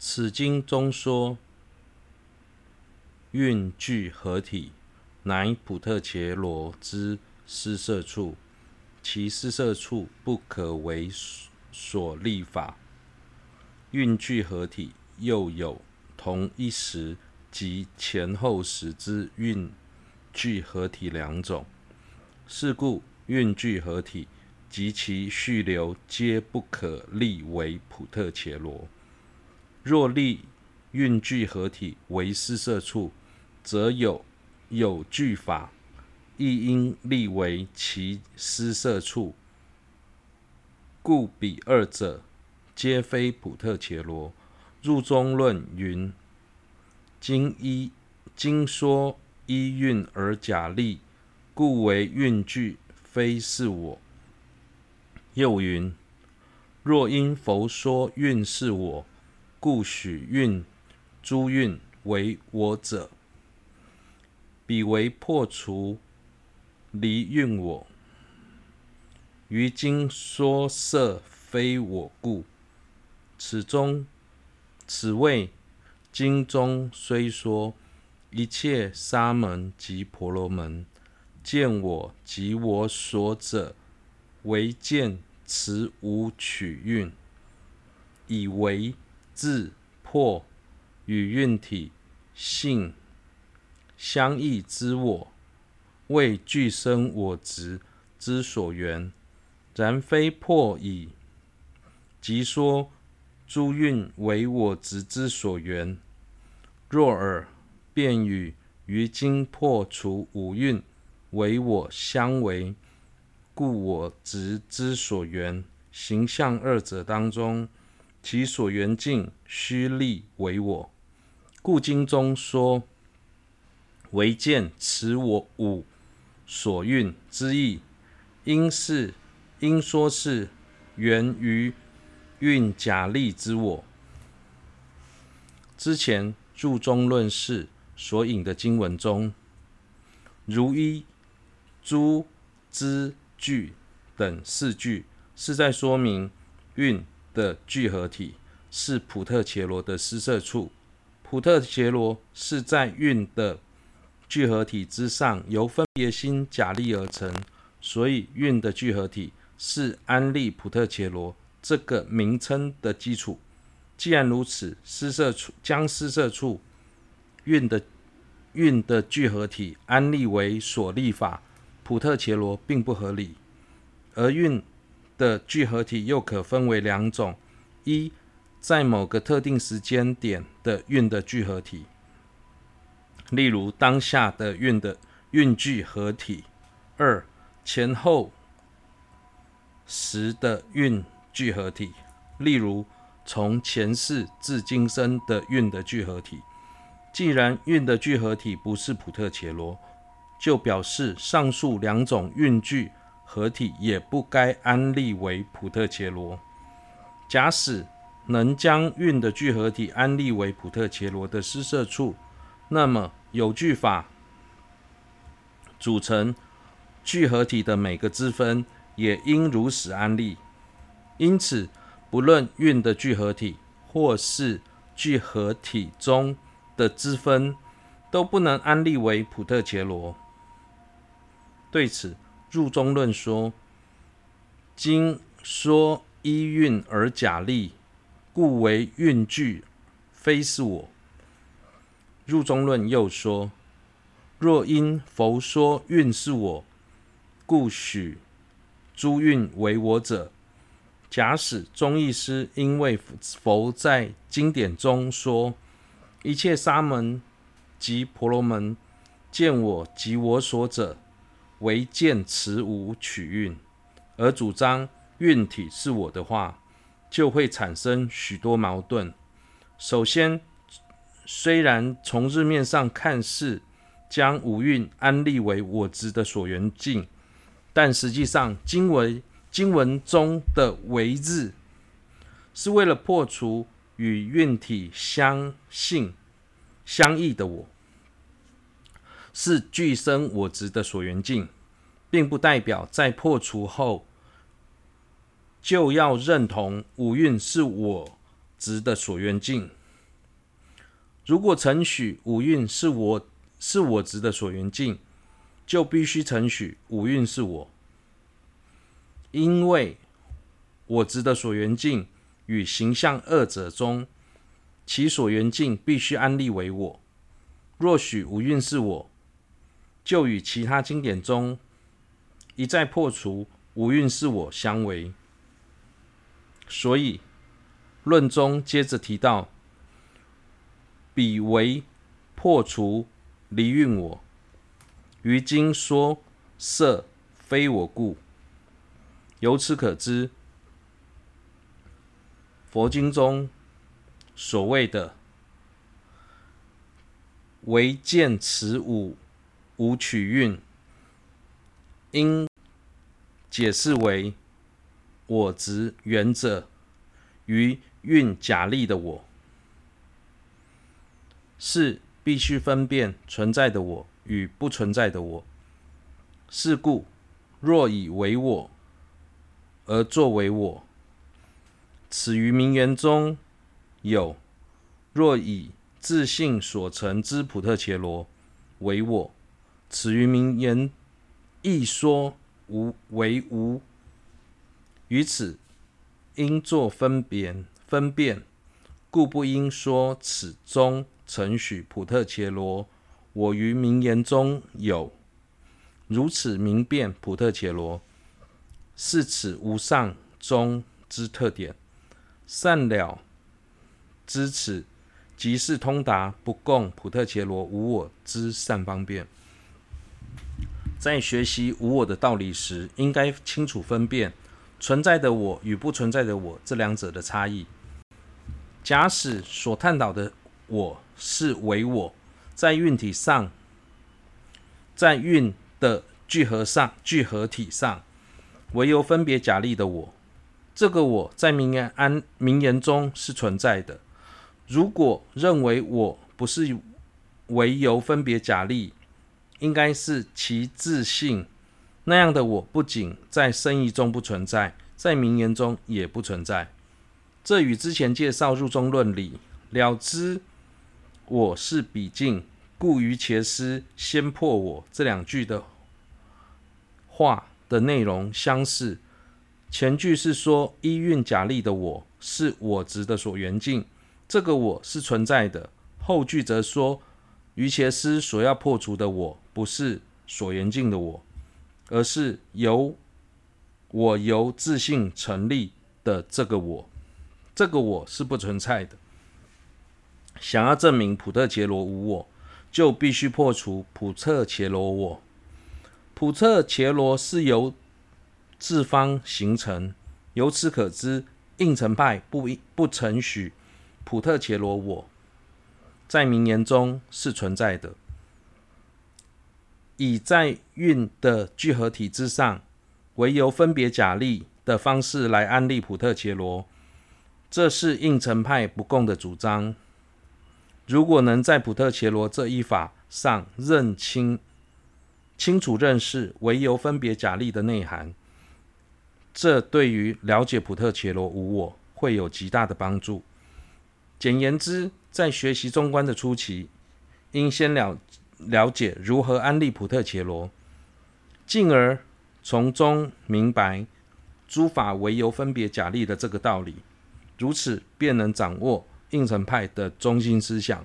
此经中说，运聚合体，乃普特伽罗之施设处，其施设处不可为所立法。运聚合体又有同一时及前后时之运聚合体两种，是故运聚合体及其续流皆不可立为普特伽罗。若立运聚合体为施设处，则有有据法，亦应立为其施设处，故彼二者皆非普特伽罗。入中论云：经一经说依蕴而假立，故为运聚，非是我。又云：若因佛说蕴是我，故许运诸运为我者。彼为破除离运我，于今说色非我故。此中此谓经中虽说一切沙门及婆罗门见我及我所者，唯见此无取运，以为自破与运体性。相异之我，为俱生我执之所缘，然非破矣。即说诸运为我执之所缘。若尔，便与于今破除五运为我相违，故我执之所缘形象二者当中，其所缘境须立为我。故经中说。唯见此我五所蕴之意，应是应说是源于蕴假立之我。之前注中论释所引的经文中，如一、诸、资、具等四句，是在说明蕴的聚合体是普特伽罗的施设处。普特伽罗是在运的聚合体之上，由分别心假立而成，所以运的聚合体是安立普特伽罗这个名称的基础。既然如此，施设处将施设处运的运的聚合体安立为所立法，普特伽罗并不合理。而运的聚合体又可分为两种：一，在某个特定时间点的运的聚合体。例如当下的运的运聚合体，二前后时的运聚合体，例如从前世至今生的运的聚合体。既然运的聚合体不是普特切罗，就表示上述两种运聚合体也不该安立为普特切罗。假使能将运的聚合体安立为普特切罗的施设处，那么有据法组成聚合体的每个支分，也应如实安立。因此，不论运的聚合体或是聚合体中的支分，都不能安立为普特切罗。对此，入中论说：经说依蕴而假立，故为蕴聚，非是我。入中论又说：若因佛说蕴是我，故许诸运为我者，假使中义师因为佛在经典中说一切沙门及婆罗门见我及我所者，唯见此五取运，而主张运体是我的话，就会产生许多矛盾。首先，虽然从日面上看是将五蕴安立为我执的所缘境，但实际上经文经文中的“唯日”是为了破除与运体相性相异的我，是俱生我执的所缘境，并不代表在破除后就要认同五蕴是我执的所缘境。如果承许五蕴是我是我执的所缘境，就必须承许五蕴是我，因为我执的所缘境与形象二者中，其所缘境必须安立为我。若许五蕴是我，就与其他经典中一再破除五蕴是我相违。所以论中接着提到，彼为破除离蕴我。于经说色非我故，由此可知，佛经中所谓的唯见此五无取蕴，应解释为我执缘者于蕴假立的我，是必须分辨存在的我。与不存在的我，是故若以为我而作为我，此于名言中有；若以自性所成之普特伽罗为我，此于名言亦说无为无。于此应作分别分辨，故不应说此中承许普特伽罗。我于名言中有，如此明辨普特伽罗，是此无上中之特点。善了知此，即是通达不共普特伽罗无我之善方便。在学习无我的道理时，应该清楚分辨存在的我与不存在的我这两者的差异。假使所探讨的我是唯我。在运体上，在运的聚合上、聚合体上，唯有分别假立的我，这个我在名言安名言中是存在的。如果认为我不是唯由分别假立，应该是其自性，那样的我不仅在生义中不存在，在名言中也不存在。这与之前介绍入中论里了知。我是彼境，故于伽师先破我这两句的话的内容相似。前句是说依蕴假立的我是我执的所缘境，这个我是存在的。后句则说于伽师所要破除的我不是所缘境的我，而是由我由自信成立的这个我，这个我是不存在的。想要证明普特伽罗无我，就必须破除普特伽罗我。普特伽罗是由自方形成，由此可知，应成派不不承许普特伽罗我，在名言中是存在的。以在蕴的聚合体之上，唯由分别假立的方式来安立普特切罗，这是应成派不共的主张。如果能在普特切罗这一法上认清、清楚认识唯由分别假立的内涵，这对于了解普特切罗无我会有极大的帮助。简言之，在学习中观的初期，应先了了解如何安立普特伽罗，进而从中明白诸法唯由分别假立的这个道理，如此便能掌握。应成派的中心思想。